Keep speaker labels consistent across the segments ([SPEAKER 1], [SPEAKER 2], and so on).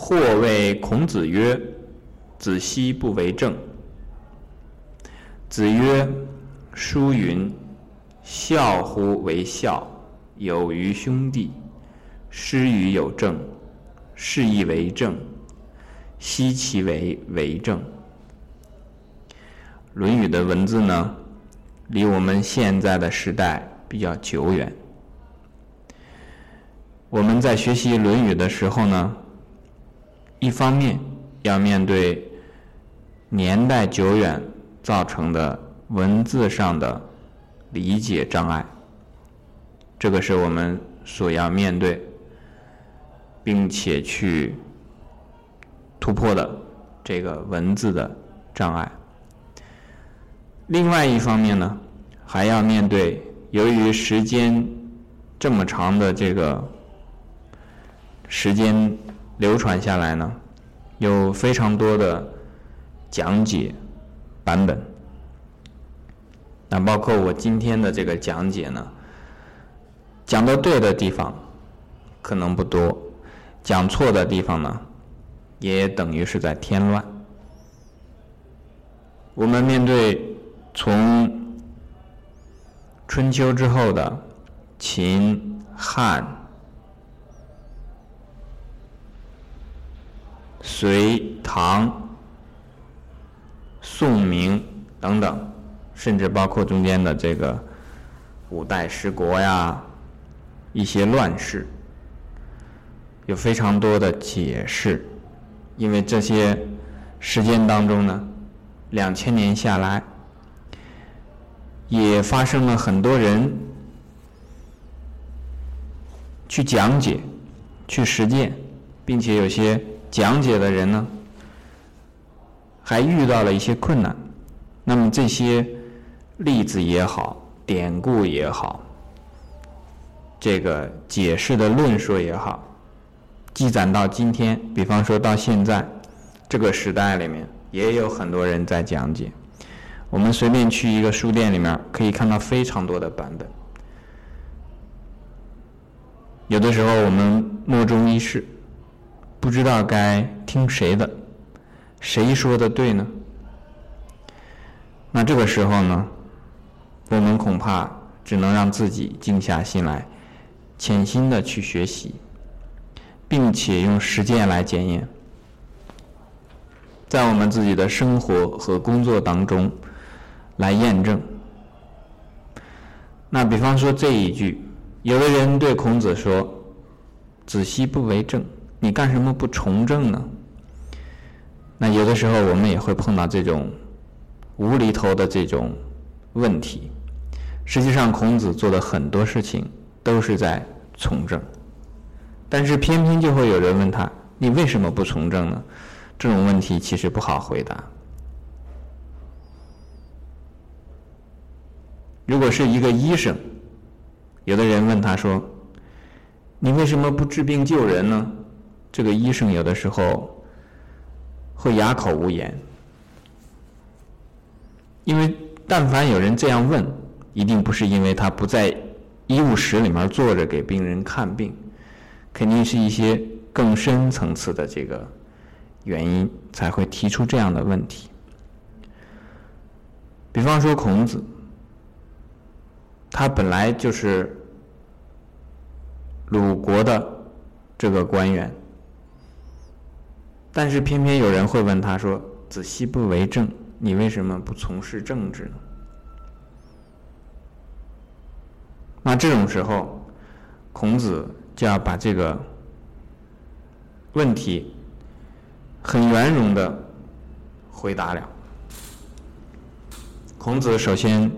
[SPEAKER 1] 或谓孔子曰：“子奚不为政？”子曰：“书云：‘孝乎为孝，有于兄弟，师于有政，是亦为政。奚其为为政？’”《论语》的文字呢，离我们现在的时代比较久远。我们在学习《论语》的时候呢，一方面要面对年代久远造成的文字上的理解障碍，这个是我们所要面对并且去突破的这个文字的障碍。另外一方面呢，还要面对由于时间这么长的这个时间流传下来呢，有非常多的讲解版本。那包括我今天的这个讲解呢，讲的对的地方可能不多，讲错的地方呢，也等于是在添乱。我们面对。从春秋之后的秦、汉、隋、唐、宋、明等等，甚至包括中间的这个五代十国呀，一些乱世，有非常多的解释，因为这些时间当中呢，两千年下来。也发生了很多人去讲解、去实践，并且有些讲解的人呢，还遇到了一些困难。那么这些例子也好、典故也好、这个解释的论述也好，积攒到今天，比方说到现在这个时代里面，也有很多人在讲解。我们随便去一个书店里面，可以看到非常多的版本。有的时候我们莫衷一是，不知道该听谁的，谁说的对呢？那这个时候呢，我们恐怕只能让自己静下心来，潜心的去学习，并且用实践来检验，在我们自己的生活和工作当中。来验证。那比方说这一句，有的人对孔子说：“子奚不为政？你干什么不从政呢？”那有的时候我们也会碰到这种无厘头的这种问题。实际上，孔子做的很多事情都是在从政，但是偏偏就会有人问他：“你为什么不从政呢？”这种问题其实不好回答。如果是一个医生，有的人问他说：“你为什么不治病救人呢？”这个医生有的时候会哑口无言，因为但凡有人这样问，一定不是因为他不在医务室里面坐着给病人看病，肯定是一些更深层次的这个原因才会提出这样的问题。比方说孔子。他本来就是鲁国的这个官员，但是偏偏有人会问他说：“子奚不为政？你为什么不从事政治呢？”那这种时候，孔子就要把这个问题很圆融的回答了。孔子首先。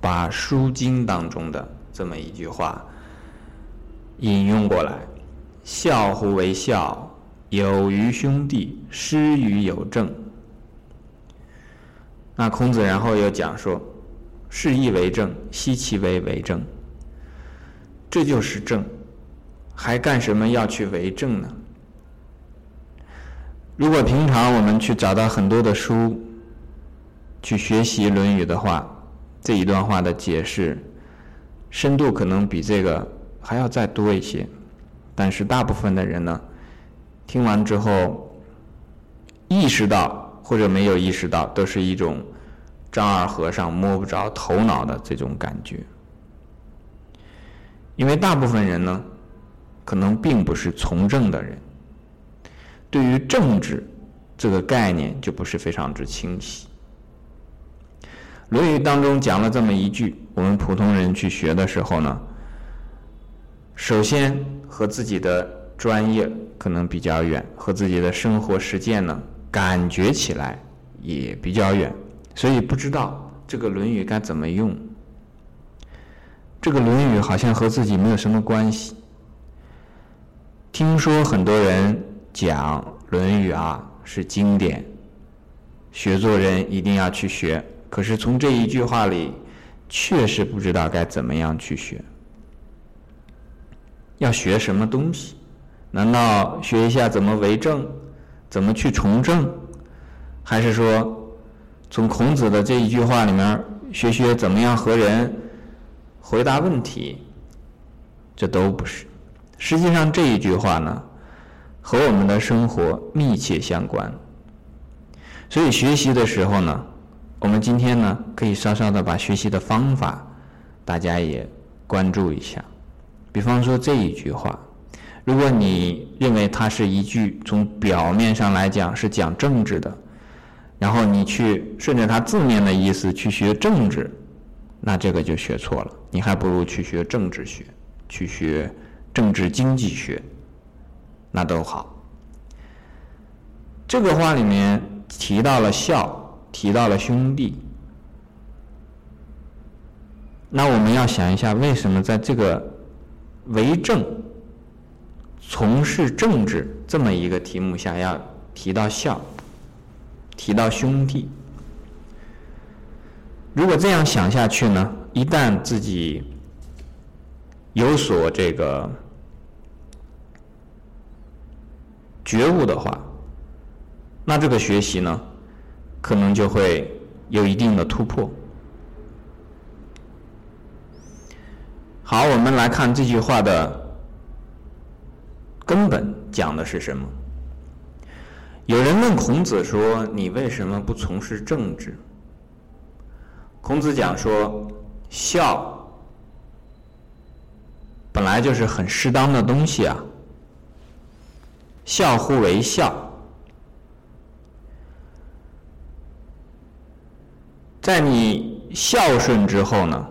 [SPEAKER 1] 把《书经》当中的这么一句话引用过来：“孝乎为孝，有于兄弟，失于有政。”那孔子然后又讲说：“是亦为政，奚其为为政？这就是政，还干什么要去为政呢？”如果平常我们去找到很多的书去学习《论语》的话，这一段话的解释深度可能比这个还要再多一些，但是大部分的人呢，听完之后意识到或者没有意识到，都是一种丈二和尚摸不着头脑的这种感觉。因为大部分人呢，可能并不是从政的人，对于政治这个概念就不是非常之清晰。《论语》当中讲了这么一句，我们普通人去学的时候呢，首先和自己的专业可能比较远，和自己的生活实践呢感觉起来也比较远，所以不知道这个《论语》该怎么用。这个《论语》好像和自己没有什么关系。听说很多人讲《论语》啊是经典，学做人一定要去学。可是从这一句话里，确实不知道该怎么样去学。要学什么东西？难道学一下怎么为政，怎么去从政？还是说，从孔子的这一句话里面学学怎么样和人？回答问题，这都不是。实际上这一句话呢，和我们的生活密切相关。所以学习的时候呢，我们今天呢可以稍稍的把学习的方法，大家也关注一下。比方说这一句话，如果你认为它是一句从表面上来讲是讲政治的，然后你去顺着它字面的意思去学政治。那这个就学错了，你还不如去学政治学，去学政治经济学，那都好。这个话里面提到了孝，提到了兄弟，那我们要想一下，为什么在这个为政、从事政治这么一个题目下要提到孝，提到兄弟？如果这样想下去呢？一旦自己有所这个觉悟的话，那这个学习呢，可能就会有一定的突破。好，我们来看这句话的根本讲的是什么？有人问孔子说：“你为什么不从事政治？”孔子讲说，孝本来就是很适当的东西啊。孝乎为孝，在你孝顺之后呢，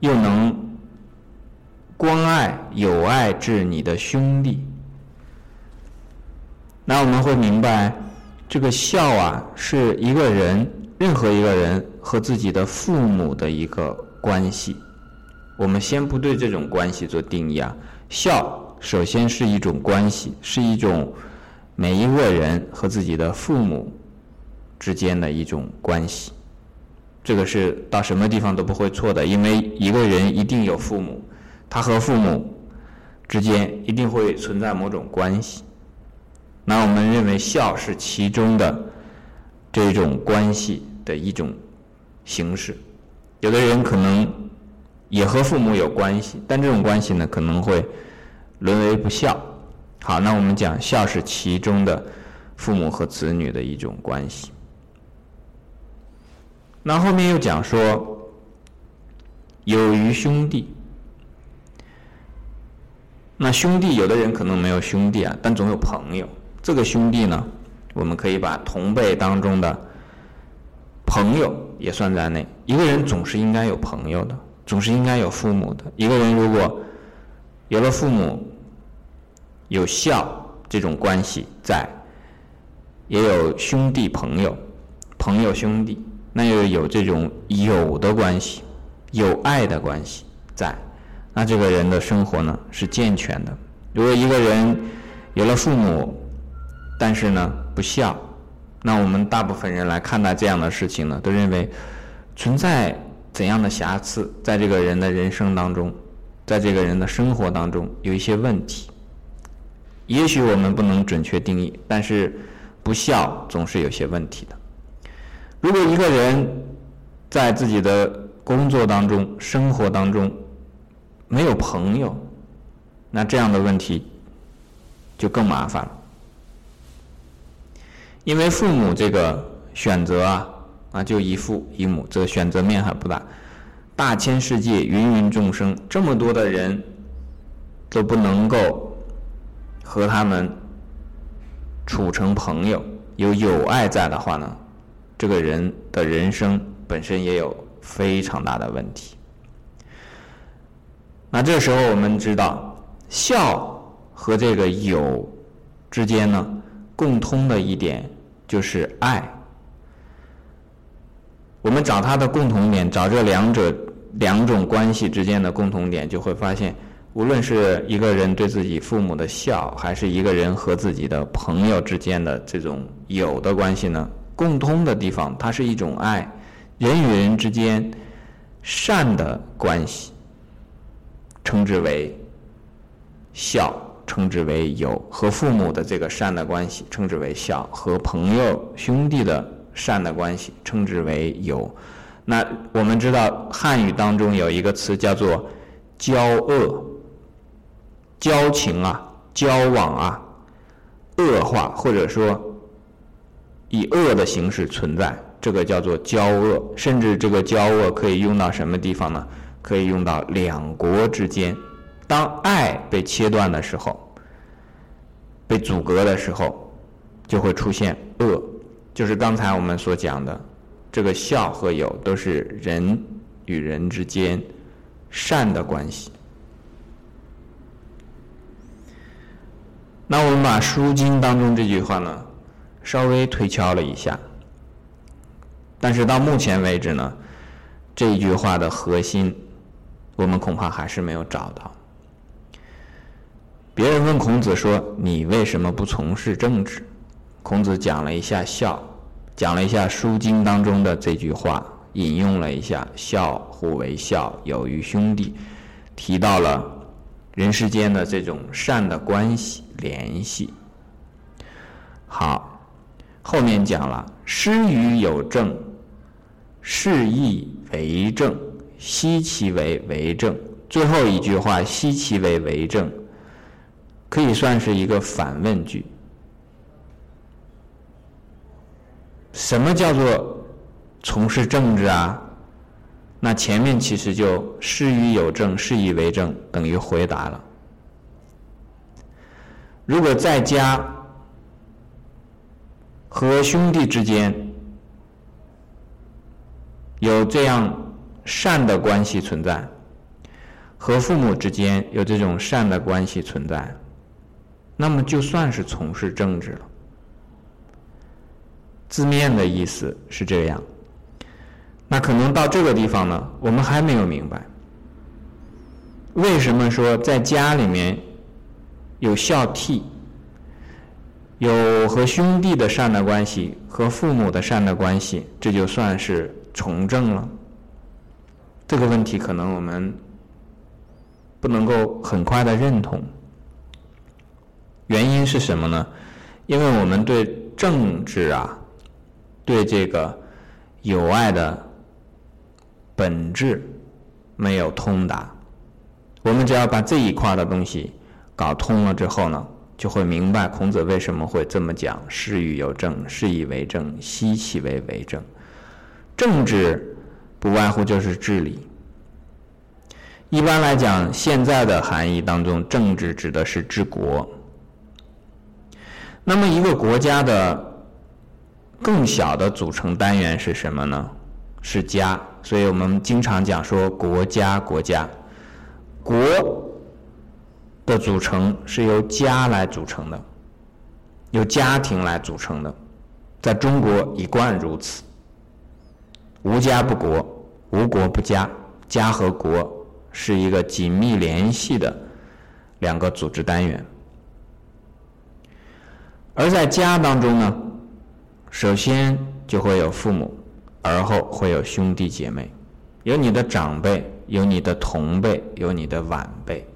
[SPEAKER 1] 又能关爱友爱至你的兄弟，那我们会明白，这个孝啊，是一个人。任何一个人和自己的父母的一个关系，我们先不对这种关系做定义啊。孝首先是一种关系，是一种每一个人和自己的父母之间的一种关系。这个是到什么地方都不会错的，因为一个人一定有父母，他和父母之间一定会存在某种关系。那我们认为孝是其中的这种关系。的一种形式，有的人可能也和父母有关系，但这种关系呢可能会沦为不孝。好，那我们讲孝是其中的父母和子女的一种关系。那后面又讲说有余兄弟，那兄弟有的人可能没有兄弟啊，但总有朋友。这个兄弟呢，我们可以把同辈当中的。朋友也算在内。一个人总是应该有朋友的，总是应该有父母的。一个人如果有了父母，有孝这种关系在，也有兄弟朋友、朋友兄弟，那又有这种友的关系、有爱的关系在，那这个人的生活呢是健全的。如果一个人有了父母，但是呢不孝。那我们大部分人来看待这样的事情呢，都认为存在怎样的瑕疵，在这个人的人生当中，在这个人的生活当中有一些问题。也许我们不能准确定义，但是不孝总是有些问题的。如果一个人在自己的工作当中、生活当中没有朋友，那这样的问题就更麻烦了。因为父母这个选择啊，啊，就一父一母，这个选择面还不大。大千世界，芸芸众生，这么多的人，都不能够和他们处成朋友，有友爱在的话呢，这个人的人生本身也有非常大的问题。那这时候我们知道，孝和这个友之间呢，共通的一点就是爱。我们找它的共同点，找这两者。两种关系之间的共同点，就会发现，无论是一个人对自己父母的孝，还是一个人和自己的朋友之间的这种友的关系呢，共通的地方，它是一种爱，人与人之间善的关系，称之为孝，称之为友；和父母的这个善的关系，称之为孝；和朋友兄弟的善的关系，称之为友。那我们知道汉语当中有一个词叫做“交恶”，交情啊，交往啊，恶化或者说以恶的形式存在，这个叫做交恶。甚至这个交恶可以用到什么地方呢？可以用到两国之间，当爱被切断的时候，被阻隔的时候，就会出现恶，就是刚才我们所讲的。这个孝和友都是人与人之间善的关系。那我们把《书经》当中这句话呢，稍微推敲了一下，但是到目前为止呢，这句话的核心，我们恐怕还是没有找到。别人问孔子说：“你为什么不从事政治？”孔子讲了一下孝。讲了一下《书经》当中的这句话，引用了一下“孝互为孝，友于兄弟”，提到了人世间的这种善的关系联系。好，后面讲了“师于有政，是亦为政，奚其为为政”。最后一句话“奚其为为政”，可以算是一个反问句。什么叫做从事政治啊？那前面其实就“事于有政，事以为政”，等于回答了。如果在家和兄弟之间有这样善的关系存在，和父母之间有这种善的关系存在，那么就算是从事政治了。字面的意思是这样，那可能到这个地方呢，我们还没有明白，为什么说在家里面有孝悌，有和兄弟的善的关系，和父母的善的关系，这就算是从政了？这个问题可能我们不能够很快的认同，原因是什么呢？因为我们对政治啊。对这个友爱的本质没有通达，我们只要把这一块的东西搞通了之后呢，就会明白孔子为什么会这么讲：“事与有政，是以为政，奚其为为政？”政治不外乎就是治理。一般来讲，现在的含义当中，政治指的是治国。那么一个国家的。更小的组成单元是什么呢？是家，所以我们经常讲说国家国家，国的组成是由家来组成的，由家庭来组成的，在中国一贯如此。无家不国，无国不家，家和国是一个紧密联系的两个组织单元，而在家当中呢？首先就会有父母，而后会有兄弟姐妹，有你的长辈，有你的同辈，有你的晚辈。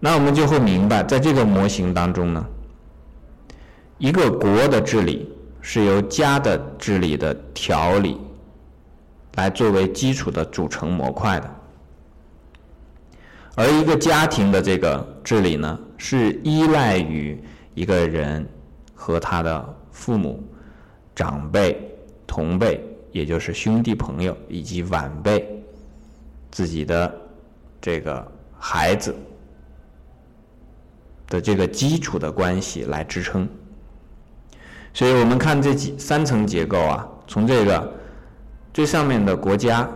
[SPEAKER 1] 那我们就会明白，在这个模型当中呢，一个国的治理是由家的治理的条理来作为基础的组成模块的，而一个家庭的这个治理呢，是依赖于一个人和他的父母、长辈、同辈，也就是兄弟朋友以及晚辈，自己的这个孩子的这个基础的关系来支撑。所以我们看这几三层结构啊，从这个最上面的国家，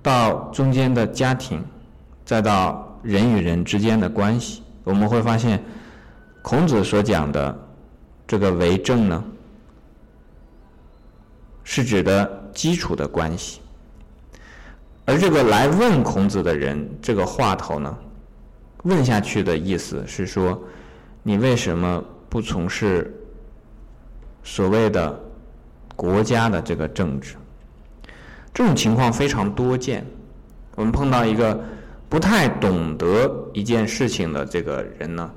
[SPEAKER 1] 到中间的家庭，再到人与人之间的关系，我们会发现，孔子所讲的这个为政呢，是指的基础的关系。而这个来问孔子的人，这个话头呢，问下去的意思是说，你为什么？不从事所谓的国家的这个政治，这种情况非常多见。我们碰到一个不太懂得一件事情的这个人呢，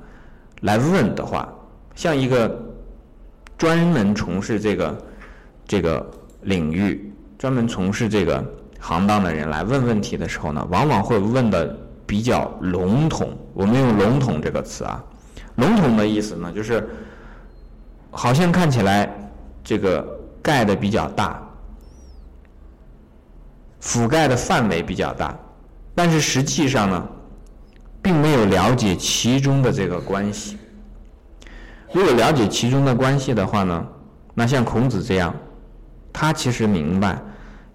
[SPEAKER 1] 来问的话，像一个专门从事这个这个领域、专门从事这个行当的人来问问题的时候呢，往往会问的比较笼统。我们用“笼统”这个词啊。笼统的意思呢，就是好像看起来这个盖的比较大，覆盖的范围比较大，但是实际上呢，并没有了解其中的这个关系。如果了解其中的关系的话呢，那像孔子这样，他其实明白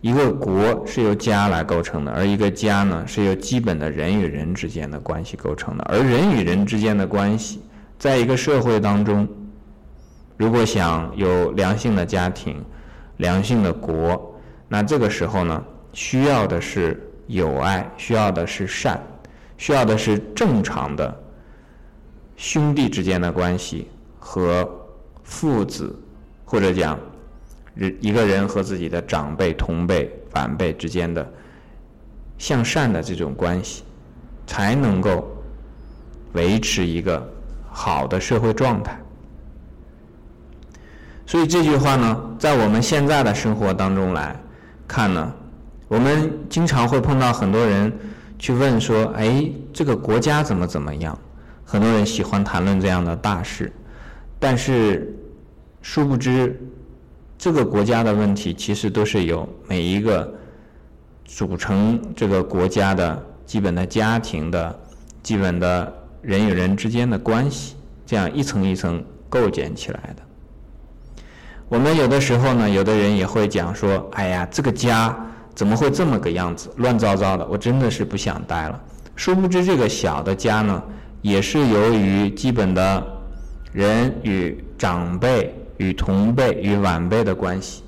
[SPEAKER 1] 一个国是由家来构成的，而一个家呢是由基本的人与人之间的关系构成的，而人与人之间的关系。在一个社会当中，如果想有良性的家庭、良性的国，那这个时候呢，需要的是友爱，需要的是善，需要的是正常的兄弟之间的关系和父子，或者讲人一个人和自己的长辈、同辈、晚辈之间的向善的这种关系，才能够维持一个。好的社会状态，所以这句话呢，在我们现在的生活当中来看呢，我们经常会碰到很多人去问说：“哎，这个国家怎么怎么样？”很多人喜欢谈论这样的大事，但是殊不知，这个国家的问题其实都是由每一个组成这个国家的基本的家庭的基本的。人与人之间的关系，这样一层一层构建起来的。我们有的时候呢，有的人也会讲说：“哎呀，这个家怎么会这么个样子，乱糟糟的，我真的是不想待了。”殊不知，这个小的家呢，也是由于基本的人与长辈、与同辈、与晚辈的关系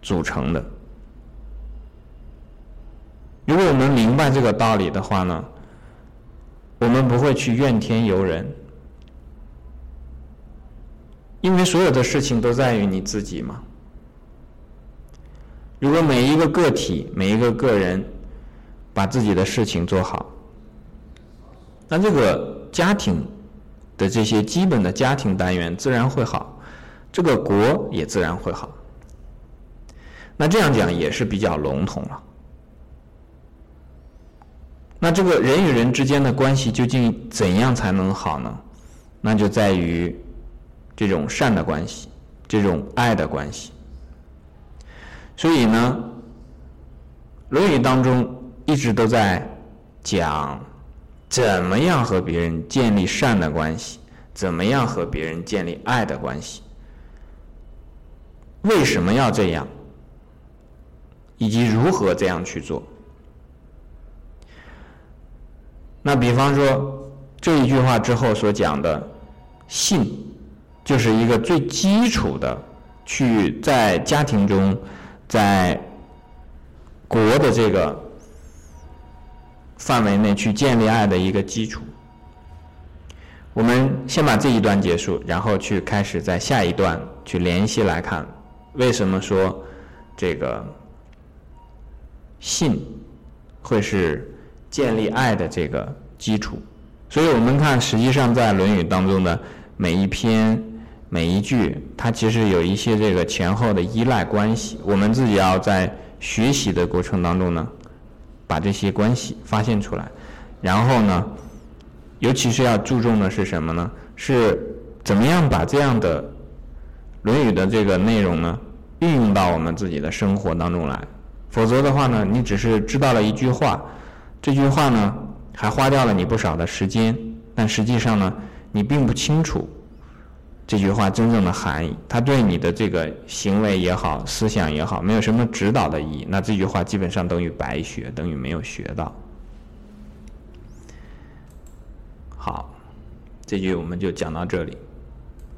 [SPEAKER 1] 组成的。如果我们明白这个道理的话呢？我们不会去怨天尤人，因为所有的事情都在于你自己嘛。如果每一个个体、每一个个人把自己的事情做好，那这个家庭的这些基本的家庭单元自然会好，这个国也自然会好。那这样讲也是比较笼统了。那这个人与人之间的关系究竟怎样才能好呢？那就在于这种善的关系，这种爱的关系。所以呢，《论语》当中一直都在讲怎么样和别人建立善的关系，怎么样和别人建立爱的关系，为什么要这样，以及如何这样去做。那比方说这一句话之后所讲的信，就是一个最基础的，去在家庭中，在国的这个范围内去建立爱的一个基础。我们先把这一段结束，然后去开始在下一段去联系来看，为什么说这个信会是。建立爱的这个基础，所以我们看，实际上在《论语》当中的每一篇、每一句，它其实有一些这个前后的依赖关系。我们自己要在学习的过程当中呢，把这些关系发现出来，然后呢，尤其是要注重的是什么呢？是怎么样把这样的《论语》的这个内容呢，运用到我们自己的生活当中来。否则的话呢，你只是知道了一句话，这句话呢，还花掉了你不少的时间，但实际上呢，你并不清楚这句话真正的含义，它对你的这个行为也好，思想也好，没有什么指导的意义。那这句话基本上等于白学，等于没有学到。好，这句我们就讲到这里。